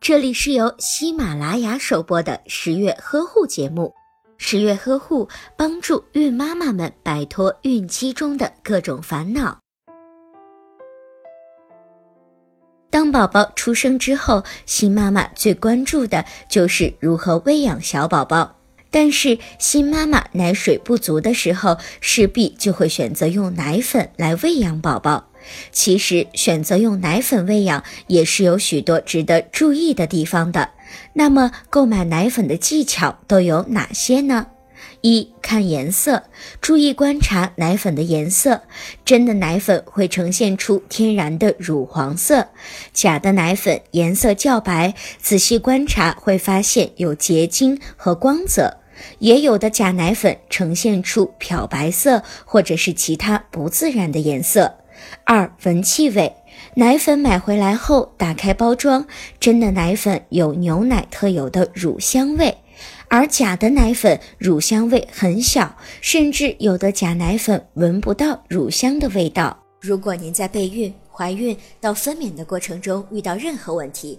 这里是由喜马拉雅首播的十月呵护节目。十月呵护帮助孕妈妈们摆脱孕期中的各种烦恼。当宝宝出生之后，新妈妈最关注的就是如何喂养小宝宝。但是，新妈妈奶水不足的时候，势必就会选择用奶粉来喂养宝宝。其实，选择用奶粉喂养也是有许多值得注意的地方的。那么，购买奶粉的技巧都有哪些呢？一看颜色，注意观察奶粉的颜色。真的奶粉会呈现出天然的乳黄色，假的奶粉颜色较白，仔细观察会发现有结晶和光泽。也有的假奶粉呈现出漂白色或者是其他不自然的颜色。二闻气味，奶粉买回来后打开包装，真的奶粉有牛奶特有的乳香味。而假的奶粉乳香味很小，甚至有的假奶粉闻不到乳香的味道。如果您在备孕、怀孕到分娩的过程中遇到任何问题，